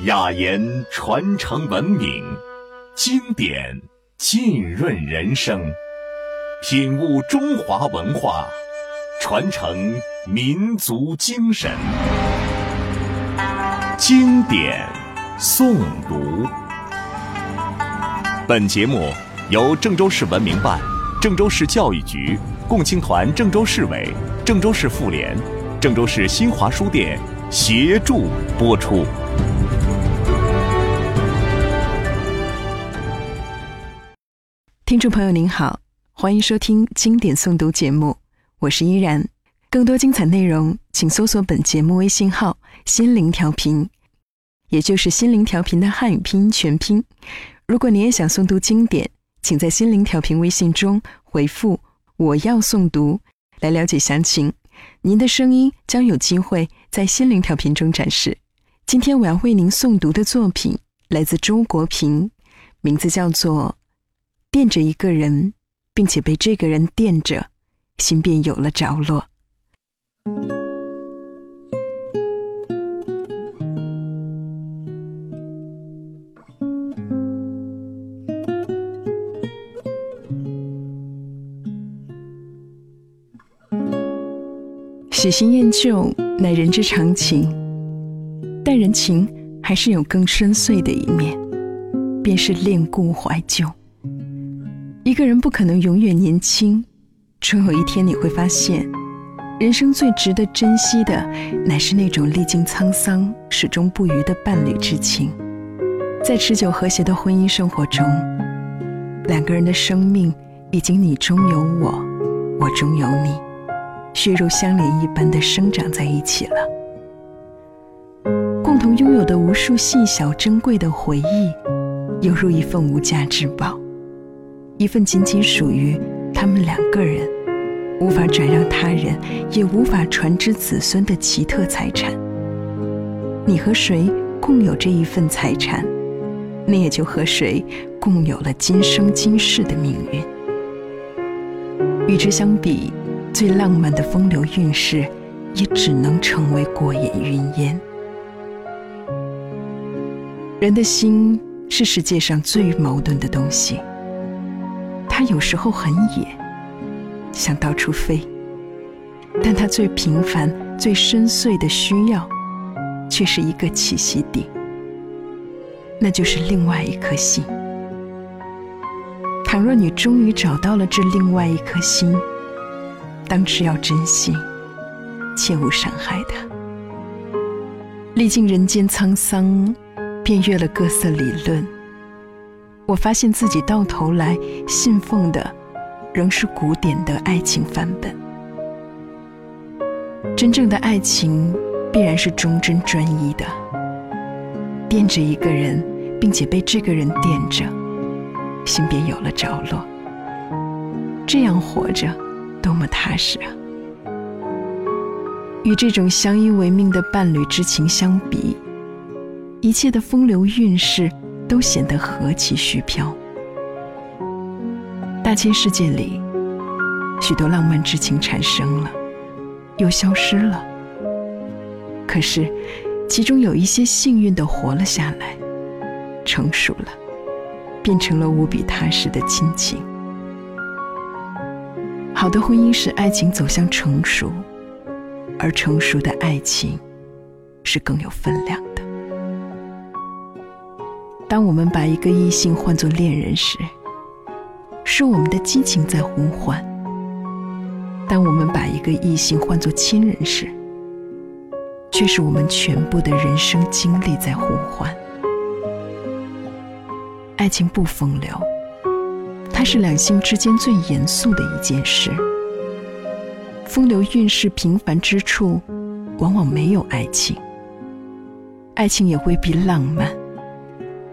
雅言传承文明，经典浸润人生，品悟中华文化，传承民族精神。经典诵读。本节目由郑州市文明办、郑州市教育局共青团郑州市委、郑州市妇联、郑州市新华书店协助播出。听众朋友您好，欢迎收听经典诵读节目，我是依然。更多精彩内容，请搜索本节目微信号“心灵调频”，也就是“心灵调频”的汉语拼音全拼。如果你也想诵读经典，请在“心灵调频”微信中回复“我要诵读”来了解详情。您的声音将有机会在“心灵调频”中展示。今天我要为您诵读的作品来自周国平，名字叫做。惦着一个人，并且被这个人惦着，心便有了着落。喜新厌旧乃人之常情，但人情还是有更深邃的一面，便是恋故怀旧。一个人不可能永远年轻，终有一天你会发现，人生最值得珍惜的，乃是那种历经沧桑、始终不渝的伴侣之情。在持久和谐的婚姻生活中，两个人的生命已经你中有我，我中有你，血肉相连一般的生长在一起了。共同拥有的无数细小珍贵的回忆，犹如一份无价之宝。一份仅仅属于他们两个人，无法转让他人，也无法传之子孙的奇特财产。你和谁共有这一份财产，你也就和谁共有了今生今世的命运。与之相比，最浪漫的风流韵事，也只能成为过眼云烟。人的心是世界上最矛盾的东西。它有时候很野，想到处飞；但它最平凡、最深邃的需要，却是一个栖息地，那就是另外一颗心。倘若你终于找到了这另外一颗心，当时要珍惜，切勿伤害它。历尽人间沧桑，便阅了各色理论。我发现自己到头来信奉的，仍是古典的爱情范本。真正的爱情必然是忠贞专一的，惦着一个人，并且被这个人惦着，心便有了着落。这样活着，多么踏实啊！与这种相依为命的伴侣之情相比，一切的风流韵事。都显得何其虚飘。大千世界里，许多浪漫之情产生了，又消失了。可是，其中有一些幸运的活了下来，成熟了，变成了无比踏实的亲情。好的婚姻使爱情走向成熟，而成熟的爱情，是更有分量。当我们把一个异性换作恋人时，是我们的激情在呼唤；当我们把一个异性换作亲人时，却是我们全部的人生经历在呼唤。爱情不风流，它是两性之间最严肃的一件事。风流韵事平凡之处，往往没有爱情。爱情也未必浪漫。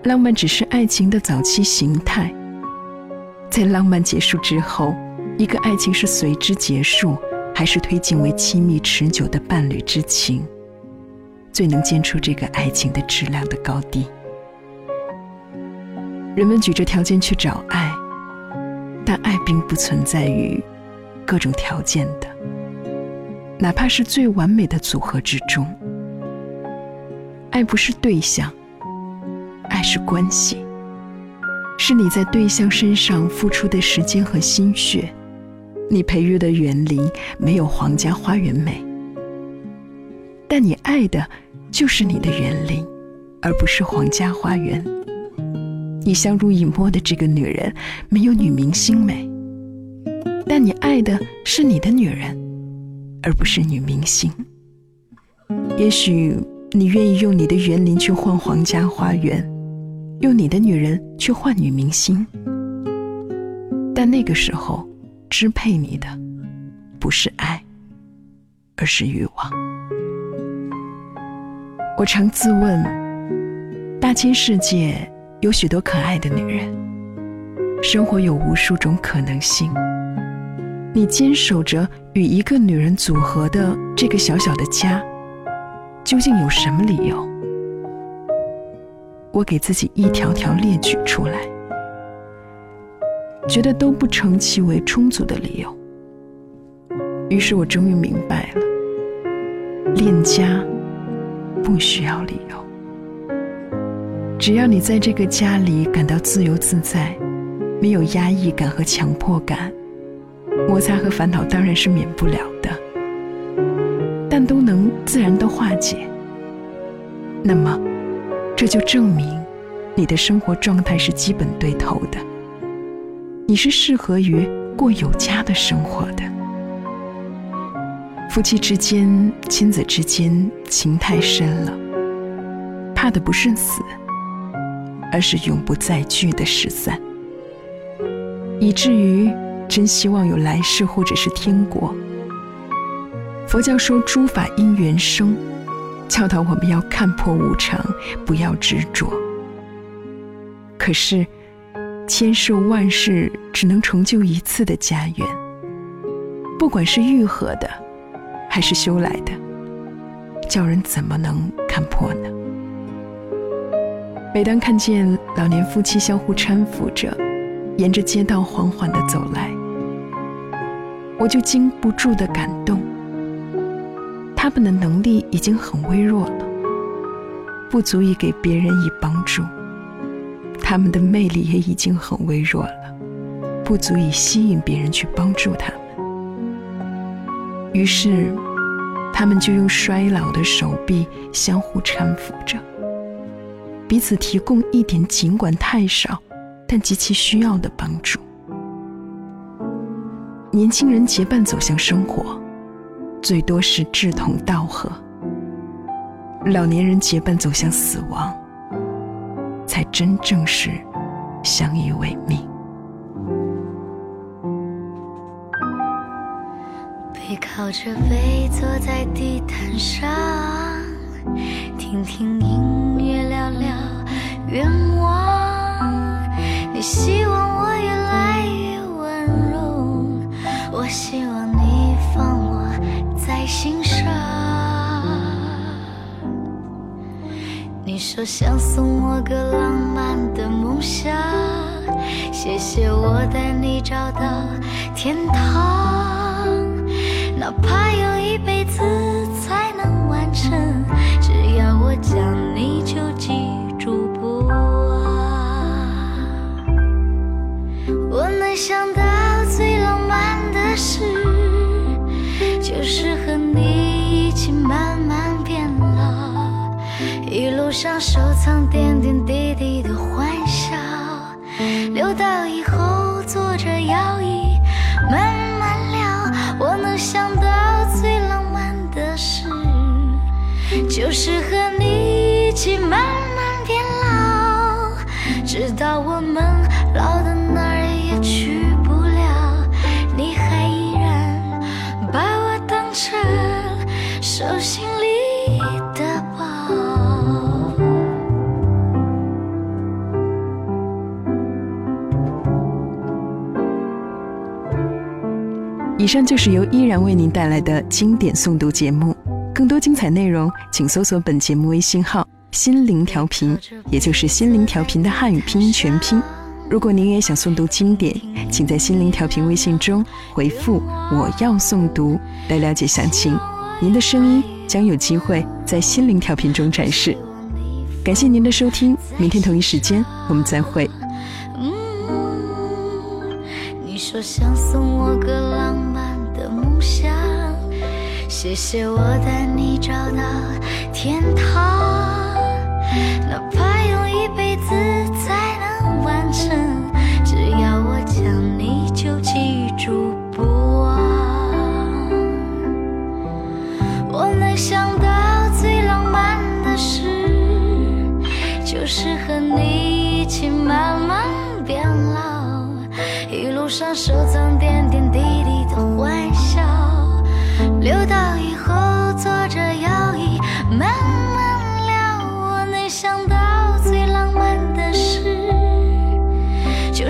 浪漫只是爱情的早期形态，在浪漫结束之后，一个爱情是随之结束，还是推进为亲密持久的伴侣之情，最能见出这个爱情的质量的高低。人们举着条件去找爱，但爱并不存在于各种条件的，哪怕是最完美的组合之中。爱不是对象。爱是关系，是你在对象身上付出的时间和心血。你培育的园林没有皇家花园美，但你爱的就是你的园林，而不是皇家花园。你相濡以沫的这个女人没有女明星美，但你爱的是你的女人，而不是女明星。也许你愿意用你的园林去换皇家花园，用你的女人去换女明星，但那个时候，支配你的不是爱，而是欲望。我常自问：大千世界。有许多可爱的女人，生活有无数种可能性。你坚守着与一个女人组合的这个小小的家，究竟有什么理由？我给自己一条条列举出来，觉得都不成其为充足的理由。于是我终于明白了，恋家不需要理由。只要你在这个家里感到自由自在，没有压抑感和强迫感，摩擦和烦恼当然是免不了的，但都能自然的化解。那么，这就证明你的生活状态是基本对头的，你是适合于过有家的生活的。夫妻之间、亲子之间情太深了，怕的不是死。而是永不再聚的失散，以至于真希望有来世或者是天国。佛教说诸法因缘生，教导我们要看破无常，不要执着。可是，千世万世只能成就一次的家园，不管是愈合的，还是修来的，叫人怎么能看破呢？每当看见老年夫妻相互搀扶着，沿着街道缓缓地走来，我就禁不住的感动。他们的能力已经很微弱了，不足以给别人以帮助；他们的魅力也已经很微弱了，不足以吸引别人去帮助他们。于是，他们就用衰老的手臂相互搀扶着。彼此提供一点，尽管太少，但极其需要的帮助。年轻人结伴走向生活，最多是志同道合；老年人结伴走向死亡，才真正是相依为命。背靠着背，坐在地毯上，听听音乐，聊聊。愿望，你希望我越来越温柔，我希望心上。你说想送我个浪漫的梦想，谢谢我带你找到天堂，哪怕用一辈子才能完成，只要我将你就记。上收藏点点滴滴的欢笑，留到以后坐着摇椅慢慢聊。我能想到最浪漫的事，就是和以上就是由依然为您带来的经典诵读节目。更多精彩内容，请搜索本节目微信号“心灵调频”，也就是“心灵调频”的汉语拼音全拼。如果您也想诵读经典，请在“心灵调频”微信中回复“我要诵读”来了解详情。您的声音将有机会在心灵调频中展示。感谢您的收听，明天同一时间我们再会。说想送我个浪漫的梦想，谢谢我带你找到天堂，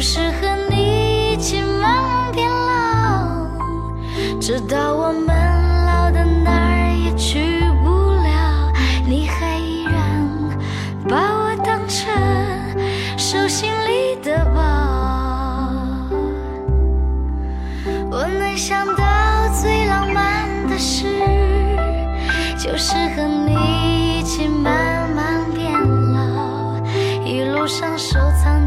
就是和你一起慢慢变老，直到我们老的哪儿也去不了，你还依然把我当。成手心里的宝，我能想到最浪漫的事，就是和你一起慢慢变老，一路上收藏。